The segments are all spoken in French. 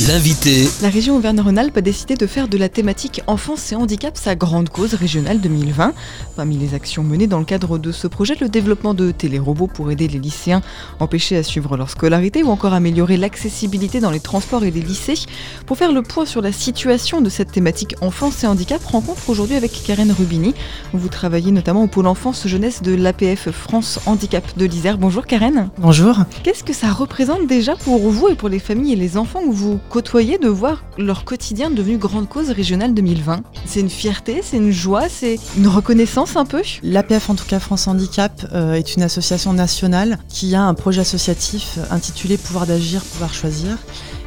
L'invité. La région Auvergne-Rhône-Alpes a décidé de faire de la thématique enfance et handicap sa grande cause régionale 2020. Parmi les actions menées dans le cadre de ce projet, le développement de télérobots pour aider les lycéens empêchés à suivre leur scolarité ou encore améliorer l'accessibilité dans les transports et les lycées. Pour faire le point sur la situation de cette thématique enfance et handicap, rencontre aujourd'hui avec Karen Rubini. Vous travaillez notamment au pôle enfance jeunesse de l'APF France Handicap de l'Isère. Bonjour Karen. Bonjour. Qu'est-ce que ça représente déjà pour vous et pour les familles et les enfants que vous côtoyer, de voir leur quotidien devenu grande cause régionale 2020. C'est une fierté, c'est une joie, c'est une reconnaissance un peu L'APF, en tout cas France Handicap, euh, est une association nationale qui a un projet associatif intitulé Pouvoir d'agir, pouvoir choisir.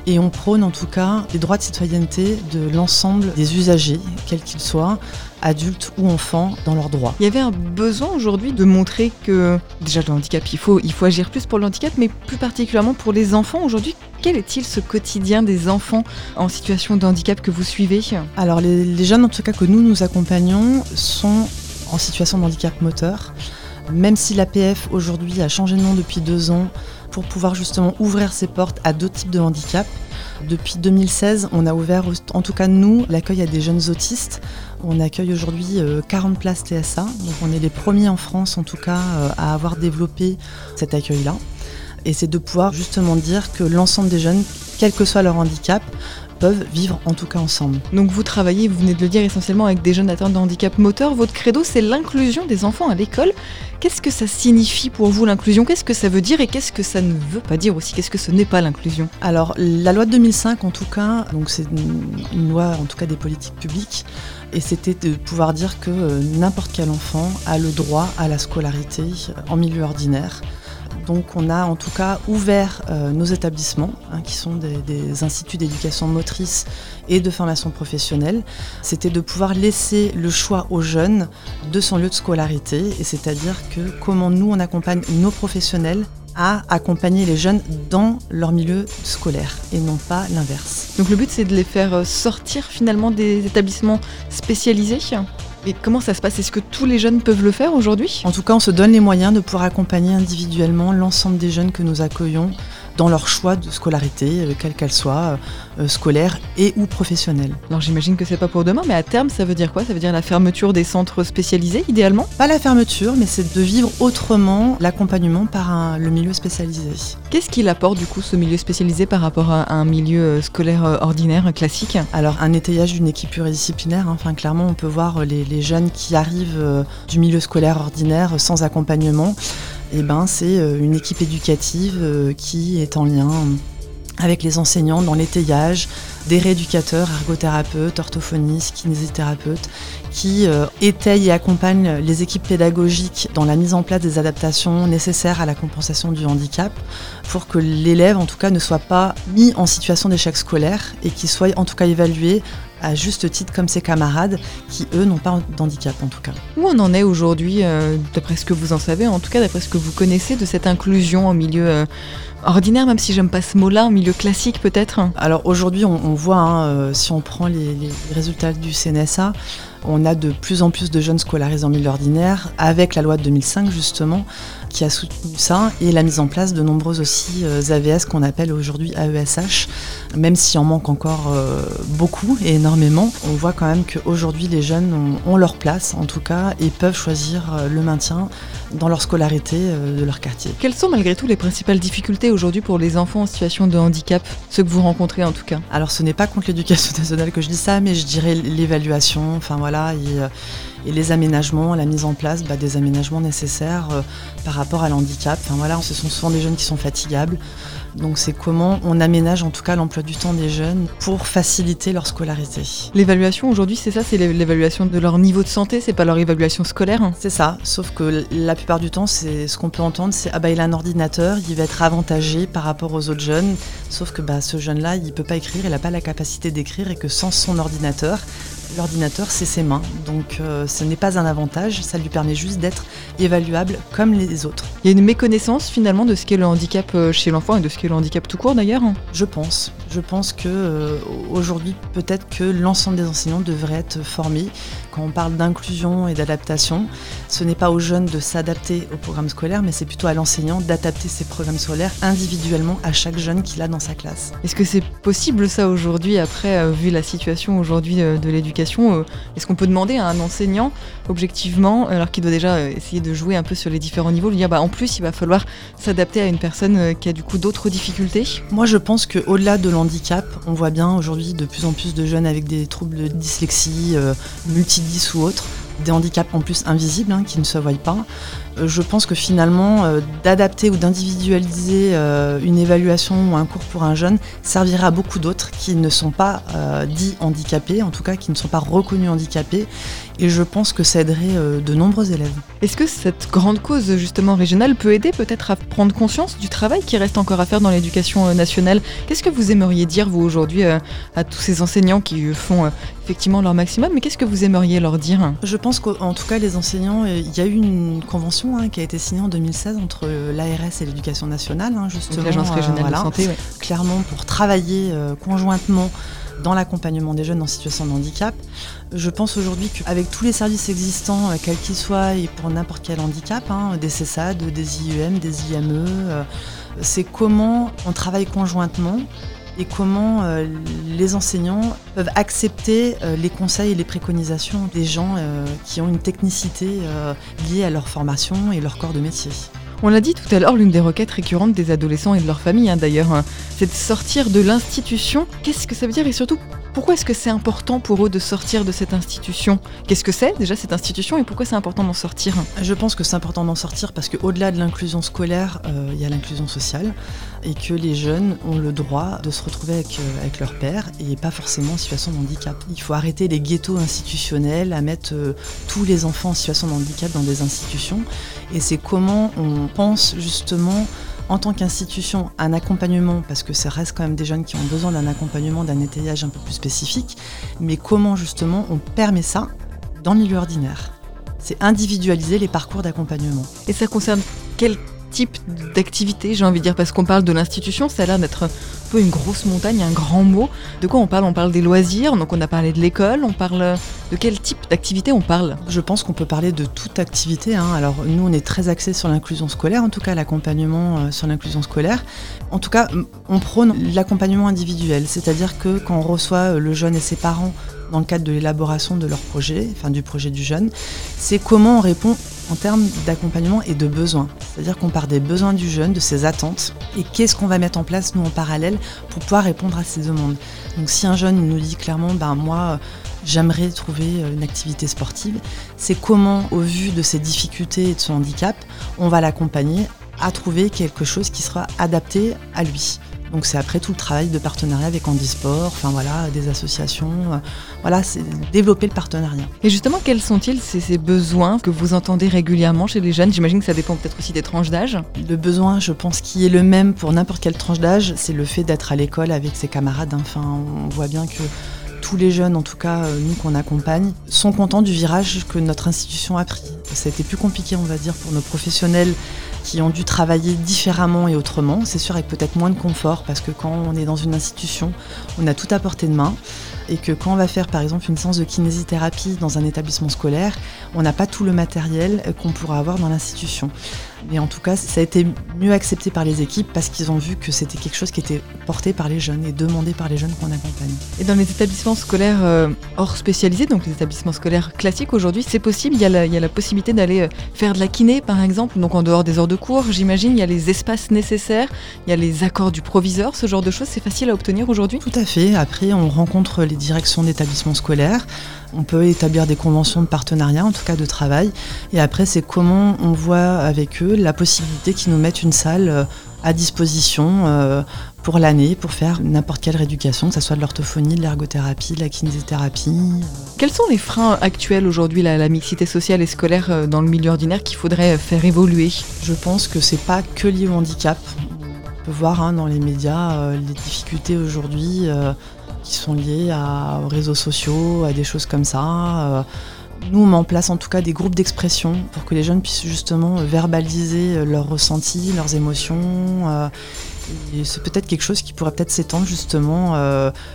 Et on prône en tout cas les droits de citoyenneté de l'ensemble des usagers, quels qu'ils soient, adultes ou enfants, dans leurs droits. Il y avait un besoin aujourd'hui de montrer que déjà le handicap, il faut, il faut agir plus pour le handicap, mais plus particulièrement pour les enfants aujourd'hui. Quel est-il ce quotidien des enfants en situation de handicap que vous suivez? Alors les, les jeunes en tout cas que nous nous accompagnons sont en situation de handicap moteur. Même si l'APF aujourd'hui a changé de nom depuis deux ans pour pouvoir justement ouvrir ses portes à d'autres types de handicap, depuis 2016, on a ouvert, en tout cas nous, l'accueil à des jeunes autistes. On accueille aujourd'hui 40 euh, places TSA, donc on est les premiers en France en tout cas euh, à avoir développé cet accueil-là. Et c'est de pouvoir justement dire que l'ensemble des jeunes, quel que soit leur handicap, peuvent vivre en tout cas ensemble. Donc vous travaillez, vous venez de le dire, essentiellement avec des jeunes atteints de handicap moteur. Votre credo, c'est l'inclusion des enfants à l'école. Qu'est-ce que ça signifie pour vous l'inclusion? Qu'est-ce que ça veut dire et qu'est-ce que ça ne veut pas dire aussi? Qu'est-ce que ce n'est pas l'inclusion? Alors la loi de 2005 en tout cas, donc c'est une, loi en tout cas des politiques publiques, et c'était de pouvoir dire que euh, n'importe quel enfant a le droit à la scolarité en milieu ordinaire. Donc on a en tout cas ouvert euh, nos établissements, hein, qui sont des, instituts d'éducation motrice et de formation professionnelle. C'était de pouvoir laisser le choix aux jeunes de son lieu de scolarité, et c'est-à-dire que comment nous on accompagne nos professionnels à accompagner les jeunes dans leur milieu scolaire et non pas l'inverse. Donc le but c'est de les faire euh, sortir finalement des établissements spécialisés? Et comment ça se passe? Est-ce que tous les jeunes peuvent le faire aujourd'hui? En tout cas, on se donne les moyens de pouvoir accompagner individuellement l'ensemble des jeunes que nous accueillons dans leur choix de scolarité, euh, quelle qu'elle soit, euh, euh, scolaire et ou professionnelle. Alors j'imagine que c'est pas pour demain, mais à terme, ça veut dire quoi? Ça veut dire la fermeture des centres spécialisés, idéalement? Pas la fermeture, mais c'est de vivre autrement l'accompagnement par le milieu spécialisé. Qu'est-ce qu'il apporte du coup ce milieu spécialisé par rapport à un milieu scolaire ordinaire, classique? Alors un étayage d'une équipe pluridisciplinaire, hein. enfin clairement on peut voir les, les jeunes qui arrivent du milieu scolaire ordinaire sans accompagnement eh ben, c'est euh, une équipe éducative euh, qui est en lien avec les enseignants dans l'étayage, des rééducateurs, ergothérapeutes, orthophonistes, kinésithérapeutes, qui euh, étayent et accompagnent les équipes pédagogiques dans la mise en place des adaptations nécessaires à la compensation du handicap, pour que l'élève, en tout cas, ne soit pas mis en situation d'échec scolaire et qu'il soit en tout cas évalué à juste titre comme ses camarades qui, eux, n'ont pas d'handicap en tout cas. Où on en est aujourd'hui, euh, d'après ce que vous en savez, en tout cas d'après ce que vous connaissez de cette inclusion au milieu euh, ordinaire, même si j'aime pas ce mot-là, au milieu classique peut-être? Alors aujourd'hui, on, voit, hein, euh, si on prend les, les résultats du CNSA, on a de plus en plus de jeunes scolarisés en milieu ordinaire, avec la loi de 2005 justement, qui a soutenu ça, et la mise en place de nombreuses aussi euh, AVS qu'on appelle aujourd'hui AESH, même s'il en manque encore euh, beaucoup et énormément, on voit quand même qu'aujourd'hui les jeunes ont, leur place en tout cas et peuvent choisir euh, le maintien dans leur scolarité de leur quartier. Quelles sont malgré tout les principales difficultés aujourd'hui pour les enfants en situation de handicap, ceux que vous rencontrez en tout cas? Alors ce n'est pas contre l'éducation nationale que je dis ça, mais je dirais l'évaluation, enfin voilà, et, les aménagements, la mise en place bah, des aménagements nécessaires par rapport à l'handicap. Enfin voilà, ce sont souvent des jeunes qui sont fatigables. Donc c'est comment on aménage en tout cas l'emploi du temps des jeunes pour faciliter leur scolarité. L'évaluation aujourd'hui, c'est ça, c'est l'évaluation de leur niveau de santé, c'est pas leur évaluation scolaire. C'est ça, sauf que la plupart du temps, c'est ce qu'on peut entendre, c'est ah bah il a un ordinateur, il va être avantagé par rapport aux autres jeunes. Sauf que bah ce jeune-là, il peut pas écrire, il n'a pas la capacité d'écrire et que sans son ordinateur, l'ordinateur, c'est ses mains. Donc euh, ce n'est pas un avantage, ça lui permet juste d'être évaluable comme les autres. Il y a une méconnaissance finalement de ce qu'est le handicap euh, chez l'enfant et de ce qu'est le handicap tout court d'ailleurs? Je pense. Je pense que euh, aujourd'hui, peut-être que l'ensemble des enseignants devraient être formés. Quand on parle d'inclusion et d'adaptation, ce n'est pas aux jeunes de s'adapter au programme scolaire, mais c'est plutôt à l'enseignant d'adapter ses programmes scolaires individuellement à chaque jeune qu'il a dans sa classe. Est-ce que c'est possible ça aujourd'hui, après, vu la situation aujourd'hui de l'éducation? Est-ce qu'on peut demander à un enseignant, objectivement, alors qu'il doit déjà essayer de jouer un peu sur les différents niveaux, lui dire bah, en plus il va falloir s'adapter à une personne qui a du coup d'autres difficultés? Moi je pense qu'au-delà de handicap. On voit bien aujourd'hui de plus en plus de jeunes avec des troubles de dyslexie, euh, multidys ou autres, des handicaps en plus invisibles hein, qui ne se voient pas. Euh, je pense que finalement, euh, d'adapter ou d'individualiser une évaluation ou un cours pour un jeune servira à beaucoup d'autres qui ne sont pas dits handicapés, en tout cas qui ne sont pas reconnus handicapés et je pense que ça aiderait euh, de nombreux élèves. Est-ce que cette grande cause justement régionale peut aider peut-être à prendre conscience du travail qui reste encore à faire dans l'éducation euh, nationale? Qu'est-ce que vous aimeriez dire vous aujourd'hui euh, à tous ces enseignants qui font effectivement leur maximum, mais qu'est-ce que vous aimeriez leur dire? Je pense qu'en tout cas les enseignants, il y a eu une convention hein, qui a été signée en 2016 entre l'ARS et l'éducation nationale, hein, justement. L'agence régionale de santé, Clairement pour travailler conjointement dans l'accompagnement des jeunes en situation de handicap. Je pense aujourd'hui qu'avec tous les services existants, euh, quels qu'ils soient, et pour n'importe quel handicap, hein, des CESAD, des IUM, des IME, euh, c'est comment on travaille conjointement et comment euh, les enseignants peuvent accepter les conseils et les préconisations des gens qui ont une technicité liée à leur formation et leur corps de métier. On l'a dit tout à l'heure, l'une des requêtes récurrentes des adolescents et de leur famille, hein, d'ailleurs, hein, c'est de sortir de l'institution. Qu'est-ce que ça veut dire et surtout pourquoi est-ce que c'est important pour eux de sortir de cette institution? Qu'est-ce que c'est déjà cette institution et pourquoi c'est important d'en sortir? Je pense que c'est important d'en sortir parce qu'au-delà de l'inclusion scolaire, euh, il y a l'inclusion sociale et que les jeunes ont le droit de se retrouver avec, euh, avec leur père et pas forcément en situation de handicap. Il faut arrêter les ghettos institutionnels, à mettre euh, tous les enfants en situation de handicap dans des institutions et c'est comment on pense justement en tant qu'institution un accompagnement, parce que ça reste quand même des jeunes qui ont besoin d'un accompagnement, d'un étayage un peu plus spécifique, mais comment justement on permet ça dans le milieu ordinaire? C'est individualiser les parcours d'accompagnement. Et ça concerne quel type d'activité, j'ai envie de dire, parce qu'on parle de l'institution, ça a l'air d'être peu une grosse montagne, un grand mot. De quoi on parle? On parle des loisirs, donc on a parlé de l'école, on parle de quel type d'activité on parle? Je pense qu'on peut parler de toute activité. Hein. Alors nous, on est très axé sur l'inclusion scolaire, en tout cas l'accompagnement euh, sur l'inclusion scolaire. En tout cas, on prône l'accompagnement individuel, c'est-à-dire que quand on reçoit euh, le jeune et ses parents dans le cadre de l'élaboration de leur projet, enfin du projet du jeune, c'est comment on répond en termes d'accompagnement et de besoins. C'est-à-dire qu'on part des besoins du jeune, de ses attentes, et qu'est-ce qu'on va mettre en place, nous, en parallèle, pour pouvoir répondre à ces demandes. Donc si un jeune nous dit clairement, ben moi, j'aimerais trouver une activité sportive, c'est comment, au vu de ses difficultés et de son handicap, on va l'accompagner à trouver quelque chose qui sera adapté à lui. Donc c'est après tout le travail de partenariat avec Handisport, enfin voilà, des associations. Euh, voilà, c'est développer le partenariat. Et justement, quels sont-ils ces, besoins que vous entendez régulièrement chez les jeunes? J'imagine que ça dépend peut-être aussi des tranches d'âge. Le besoin, je pense, qui est le même pour n'importe quelle tranche d'âge, c'est le fait d'être à l'école avec ses camarades. Enfin, on voit bien que tous les jeunes, en tout cas euh, nous qu'on accompagne, sont contents du virage que notre institution a pris. Ça a été plus compliqué, on va dire, pour nos professionnels qui ont dû travailler différemment et autrement. C'est sûr avec peut-être moins de confort parce que quand on est dans une institution, on a tout à portée de main et que quand on va faire par exemple une séance de kinésithérapie dans un établissement scolaire, on n'a pas tout le matériel qu'on pourra avoir dans l'institution. Mais en tout cas, ça a été mieux accepté par les équipes parce qu'ils ont vu que c'était quelque chose qui était porté par les jeunes et demandé par les jeunes qu'on accompagne. Et dans les établissements scolaires euh, hors spécialisés, donc les établissements scolaires classiques aujourd'hui, c'est possible, il y, a la, il y, a la, possibilité d'aller euh, faire de la kiné par exemple, donc en dehors des heures de cours, j'imagine, il y a les espaces nécessaires, il y a les accords du proviseur, ce genre de choses, c'est facile à obtenir aujourd'hui? Tout à fait, après on rencontre les directions d'établissements scolaires, on peut établir des conventions de partenariat, en tout cas de travail. Et après, c'est comment on voit avec eux la possibilité qu'ils nous mettent une salle euh, à disposition euh, pour l'année pour faire n'importe quelle rééducation, que ce soit de l'orthophonie, de l'ergothérapie, de la kinésithérapie. Quels sont les freins actuels aujourd'hui, la, la mixité sociale et scolaire euh, dans le milieu ordinaire qu'il faudrait faire évoluer? Je pense que c'est pas que lié au handicap. On peut voir hein, dans les médias les difficultés aujourd'hui qui sont liées aux réseaux sociaux, à des choses comme ça. Nous, on met en place en tout cas des groupes d'expression pour que les jeunes puissent justement verbaliser leurs ressentis, leurs émotions. Et c'est peut-être quelque chose qui pourrait peut-être s'étendre justement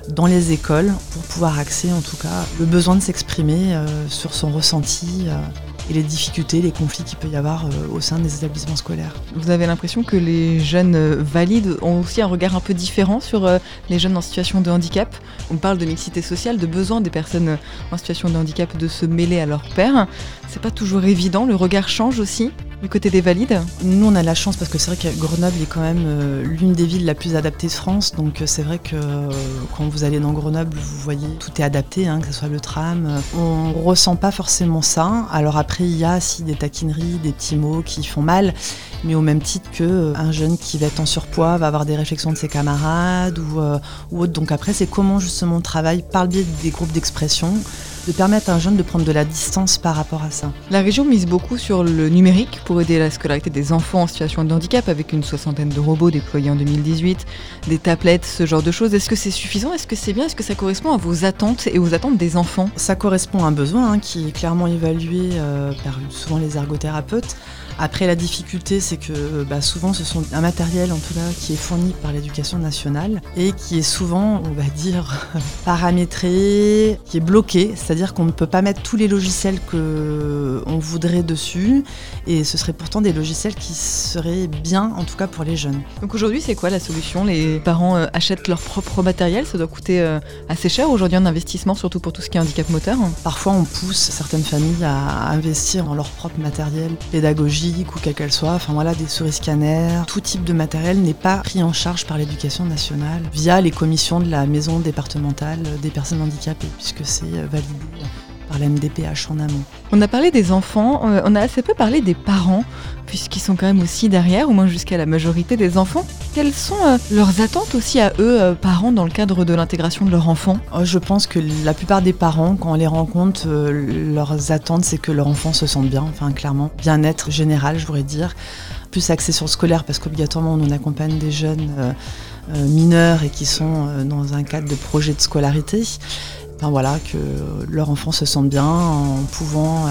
dans les écoles pour pouvoir axer en tout cas le besoin de s'exprimer sur son ressenti les difficultés, les conflits qu'il peut y avoir euh, au sein des établissements scolaires. Vous avez l'impression que les jeunes euh, valides ont aussi un regard un peu différent sur euh, les jeunes en situation de handicap? On parle de mixité sociale, de besoin des personnes en situation de handicap de se mêler à leur père. C'est pas toujours évident, le regard change aussi? Du côté des valides Nous, on a la chance parce que c'est vrai que Grenoble est quand même euh, l'une des villes la plus adaptée de France. Donc, euh, c'est vrai que euh, quand vous allez dans Grenoble, vous voyez tout est adapté, hein, que ce soit le tram. On ressent pas forcément ça. Alors, après, il y a si des taquineries, des petits mots qui font mal. Mais au même titre qu'un jeune qui va être en surpoids va avoir des réflexions de ses camarades ou, ou autre. Donc, après, c'est comment justement on travaille par le biais des groupes d'expression de permettre à un jeune de prendre de la distance par rapport à ça. La région mise beaucoup sur le numérique pour aider la scolarité des enfants en situation de handicap avec une soixantaine de robots déployés en 2018, des tablettes, ce genre de choses. Est-ce que c'est suffisant? Est-ce que c'est bien? Est-ce que ça correspond à vos attentes et aux attentes des enfants? Ça correspond à un besoin hein, qui est clairement évalué euh, par souvent les ergothérapeutes. Après, la difficulté, c'est que bah, souvent, ce sont un matériel, en tout cas, qui est fourni par l'éducation nationale et qui est souvent, on va dire, paramétré, qui est bloqué, c'est-à-dire qu'on ne peut pas mettre tous les logiciels qu'on voudrait dessus, et ce seraient pourtant des logiciels qui seraient bien, en tout cas, pour les jeunes. Donc aujourd'hui, c'est quoi la solution? Les parents euh, achètent leur propre matériel, ça doit coûter euh, assez cher aujourd'hui en investissement, surtout pour tout ce qui est handicap moteur. Parfois, on pousse certaines familles à investir en leur propre matériel pédagogique ou quelle qu'elle soit, enfin voilà, des souris scanners, tout type de matériel n'est pas pris en charge par l'éducation nationale via les commissions de la maison départementale des personnes handicapées, puisque c'est validé par la MDPH en amont. On a parlé des enfants, euh, on a assez peu parlé des parents, puisqu'ils sont quand même aussi derrière, au moins jusqu'à la majorité des enfants. Quelles sont euh, leurs attentes aussi à eux, parents, dans le cadre de l'intégration de leur enfant Je pense que la plupart des parents, quand on les rencontre, leurs attentes, c'est que leur enfant se sente bien, enfin clairement, bien-être général, je voudrais dire. Plus axé sur le scolaire, parce qu'obligatoirement, on accompagne des jeunes mineurs et qui sont dans un cadre de projet de scolarité voilà, que leur enfant se sente bien en pouvant euh,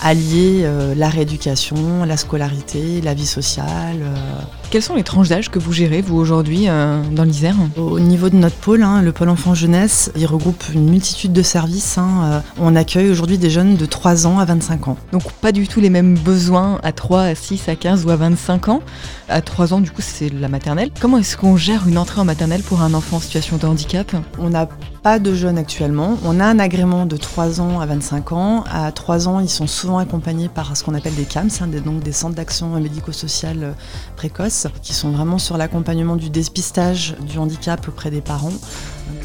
allier euh, la rééducation, la scolarité, la vie sociale. Euh. Quelles sont les tranches d'âge que vous gérez, vous, aujourd'hui, dans l'Isère Au niveau de notre pôle, hein, le pôle enfant-jeunesse, il regroupe une multitude de services. Hein, on accueille aujourd'hui des jeunes de 3 ans à 25 ans. Donc pas du tout les mêmes besoins à 3, à 6, à 15 ou à 25 ans. À 3 ans, du coup, c'est la maternelle. Comment est-ce qu'on gère une entrée en maternelle pour un enfant en situation de handicap? On n'a pas de jeunes actuellement. On a un agrément de 3 ans à 25 ans. À 3 ans, ils sont souvent accompagnés par ce qu'on appelle des CAMS, hein, donc des centres d'action médico-sociale euh, précoce, qui sont vraiment sur l'accompagnement du dépistage du handicap auprès des parents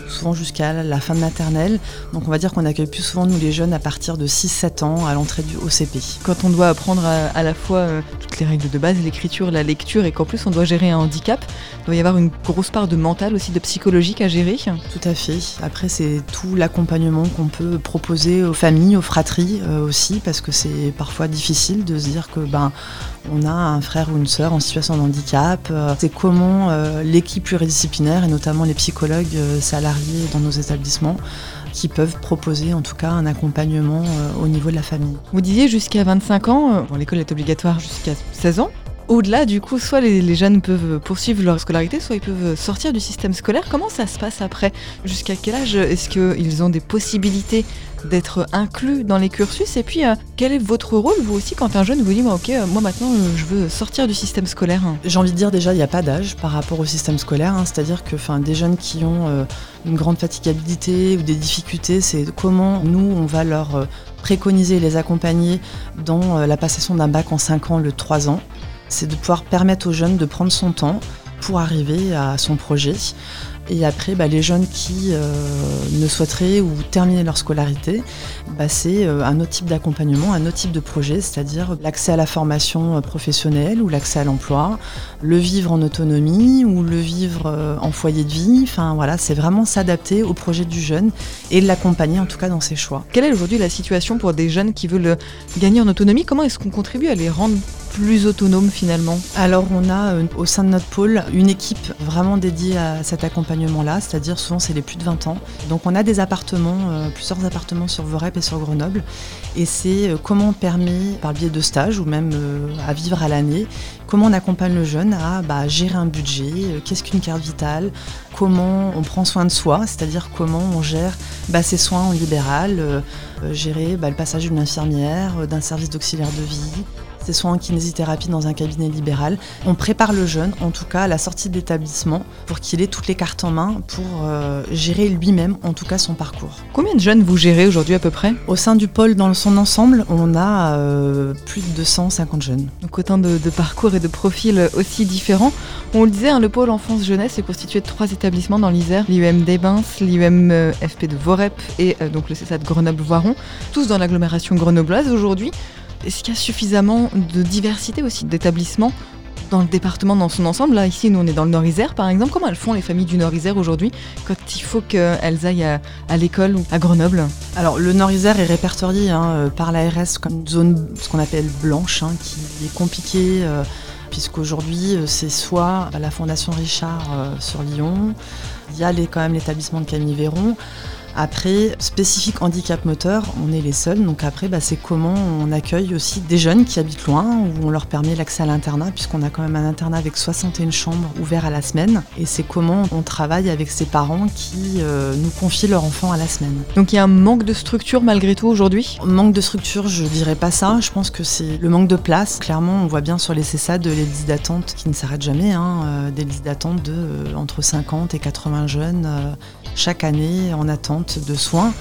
souvent jusqu'à la fin de maternelle. Donc on va dire qu'on accueille plus souvent nous les jeunes à partir de 6-7 ans à l'entrée du OCP. Quand on doit apprendre à, la fois euh, toutes les règles de base, l'écriture, la lecture et qu'en plus on doit gérer un handicap, il doit y avoir une grosse part de mental aussi, de psychologique à gérer. Tout à fait. Après c'est tout l'accompagnement qu'on peut proposer aux familles, aux fratries euh, aussi, parce que c'est parfois difficile de se dire que ben on a un frère ou une sœur en situation de handicap. Euh, c'est comment l'équipe pluridisciplinaire et notamment les psychologues salariés dans nos établissements qui peuvent proposer en tout cas un accompagnement euh, au niveau de la famille. Vous disiez jusqu'à 25 ans, euh, l'école est obligatoire jusqu'à 16 ans. Au-delà, du coup, soit les, jeunes peuvent poursuivre leur scolarité, soit ils peuvent sortir du système scolaire. Comment ça se passe après? Jusqu'à quel âge est-ce qu'ils ont des possibilités d'être inclus dans les cursus Et puis, euh, quel est votre rôle, vous aussi, quand un jeune vous dit Ok, euh, moi maintenant, euh, je veux sortir du système scolaire? J'ai envie de dire déjà, il n'y a pas d'âge par rapport au système scolaire. Hein. C'est-à-dire que des jeunes qui ont une grande fatigabilité ou des difficultés, c'est comment nous, on va leur préconiser, les accompagner dans la passation d'un bac en 5 ans, le 3 ans c'est de pouvoir permettre aux jeunes de prendre son temps pour arriver à son projet. Et après, bah, les jeunes qui euh, ne souhaiteraient ou terminer leur scolarité, bah, c'est euh, un autre type d'accompagnement, un autre type de projet, c'est-à-dire l'accès à la formation euh, professionnelle ou l'accès à l'emploi, le vivre en autonomie ou le vivre en foyer de vie. Enfin voilà, c'est vraiment s'adapter au projet du jeune et l'accompagner en tout cas dans ses choix. Quelle est aujourd'hui la situation pour des jeunes qui veulent gagner en autonomie? Comment est-ce qu'on contribue à les rendre plus autonomes finalement. Alors on a euh, au sein de notre pôle une équipe vraiment dédiée à cet accompagnement-là, c'est-à-dire souvent c'est les plus de 20 ans. Donc on a des appartements, euh, plusieurs appartements sur Vorep et sur Grenoble, et c'est euh, comment on permet, par le biais de stages ou même à vivre à l'année, comment on accompagne le jeune à bah, gérer un budget, qu'est-ce qu'une carte vitale, comment on prend soin de soi, c'est-à-dire comment on gère bah, ses soins en libéral, gérer bah, le passage d'une infirmière, d'un service d'auxiliaire de vie, c'est soins en kinésithérapie dans un cabinet libéral. On prépare le jeune, en tout cas à la sortie de l'établissement, pour qu'il ait toutes les cartes en main pour euh, gérer lui-même, en tout cas, son parcours. Combien de jeunes vous gérez aujourd'hui à peu près? Au sein du pôle, dans son ensemble, on a euh, plus de 250 jeunes. Donc autant de, parcours et de profils aussi différents. On le disait, hein, le pôle enfance-jeunesse est constitué de trois établissements dans l'Isère, l'IUM d'Ebens, l'IUM euh, FP de Vorep et donc le CESA de Grenoble-Voiron, tous dans l'agglomération grenobloise aujourd'hui. Est-ce qu'il y a suffisamment de diversité aussi d'établissements dans le département dans son ensemble? Là, ici, nous, on est dans le Nord-Isère, par exemple. Comment elles font les familles du Nord-Isère aujourd'hui quand il faut qu'elles aillent à, l'école ou à Grenoble? Alors, le Nord-Isère est répertorié hein, euh, par l'ARS comme une zone, ce qu'on appelle blanche, hein, qui est compliquée. Euh, puisqu'aujourd'hui, euh, c'est soit la Fondation Richard sur Lyon, il y a quand même l'établissement de Camille Véron. Après, spécifique handicap moteur, on est les seuls. Donc après, bah, c'est comment on accueille aussi des jeunes qui habitent loin, où on leur permet l'accès à l'internat, puisqu'on a quand même un internat avec 61 chambres ouvertes à la semaine. Et c'est comment on travaille avec ces parents qui euh, nous confient leur enfant à la semaine. Donc il y a un manque de structure malgré tout aujourd'hui? Manque de structure, je dirais pas ça. Je pense que c'est le manque de place. Clairement, on voit bien sur les CESAD les listes d'attente qui ne s'arrêtent jamais. Hein, euh, des listes d'attente de euh, entre 50 et 80 jeunes chaque année en attente de soins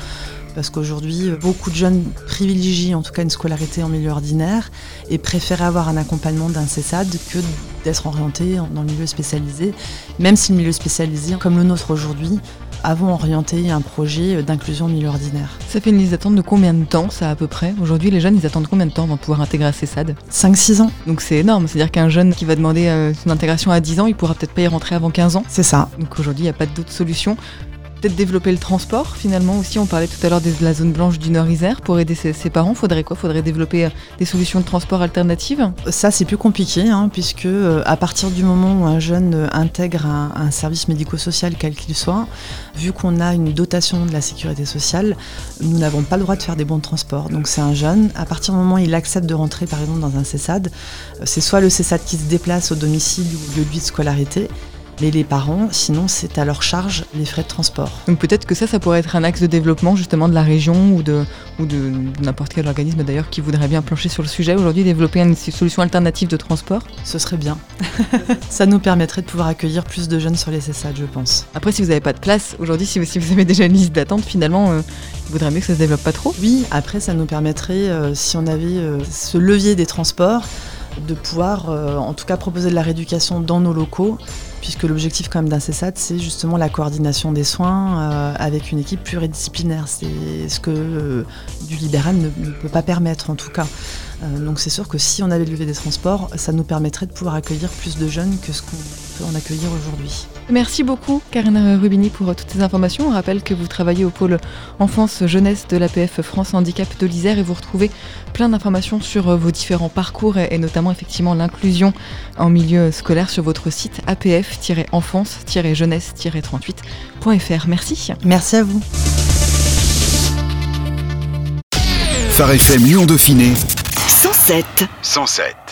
parce qu'aujourd'hui, beaucoup de jeunes privilégient en tout cas une scolarité en milieu ordinaire et préfèrent avoir un accompagnement d'un CESAD que d'être orientés dans le milieu spécialisé, même si le milieu spécialisé, comme le nôtre aujourd'hui, avons orienté un projet d'inclusion en milieu ordinaire. Ça fait une liste d'attente de combien de temps, ça à peu près Aujourd'hui, les jeunes, ils attendent combien de temps avant de pouvoir intégrer un CESAD 5-6 ans. Donc c'est énorme, c'est-à-dire qu'un jeune qui va demander euh, son intégration à 10 ans, il pourra peut-être pas y rentrer avant 15 ans. C'est ça. Donc aujourd'hui, il n'y a pas d'autre solution peut-être développer le transport finalement aussi. On parlait tout à l'heure de la zone blanche du Nord-Isère. Pour aider ses, parents, faudrait quoi? Faudrait développer euh, des solutions de transport alternatives? Ça, c'est plus compliqué, hein, puisque euh, à partir du moment où un jeune euh, intègre un, service médico-social, quel qu'il soit, vu qu'on a une dotation de la sécurité sociale, nous n'avons pas le droit de faire des bons de transport. Donc c'est un jeune, à partir du moment où il accepte de rentrer par exemple dans un CESAD, c'est soit le CESAD qui se déplace au domicile ou lieu de vie de scolarité, mais les parents, sinon, c'est à leur charge les frais de transport. Donc peut-être que ça, ça pourrait être un axe de développement justement de la région ou de, ou de n'importe quel organisme d'ailleurs qui voudrait bien plancher sur le sujet aujourd'hui, développer une solution alternative de transport. Ce serait bien. ça nous permettrait de pouvoir accueillir plus de jeunes sur les CESAD, je pense. Après, si vous n'avez pas de place, aujourd'hui, si, vous avez déjà une liste d'attente, finalement, euh, il vaudrait mieux que ça se développe pas trop. Oui, après, ça nous permettrait, euh, si on avait euh, ce levier des transports, de pouvoir en tout cas proposer de la rééducation dans nos locaux puisque l'objectif quand même d'un CESAT, c'est justement la coordination des soins euh, avec une équipe pluridisciplinaire. C'est ce que euh, du libéral ne, peut pas permettre en tout cas. Euh, donc c'est sûr que si on avait levé des transports, ça nous permettrait de pouvoir accueillir plus de jeunes que ce qu'on peut en accueillir aujourd'hui. Merci beaucoup Karine Rubini pour toutes ces informations. On rappelle que vous travaillez au pôle enfance jeunesse de l'APF France Handicap de l'Isère et vous retrouvez plein d'informations sur vos différents parcours et notamment effectivement l'inclusion en milieu scolaire sur votre site apf-enfance-jeunesse-38.fr. Merci. Merci à vous. Phare FM Lyon Dauphiné 107. 107.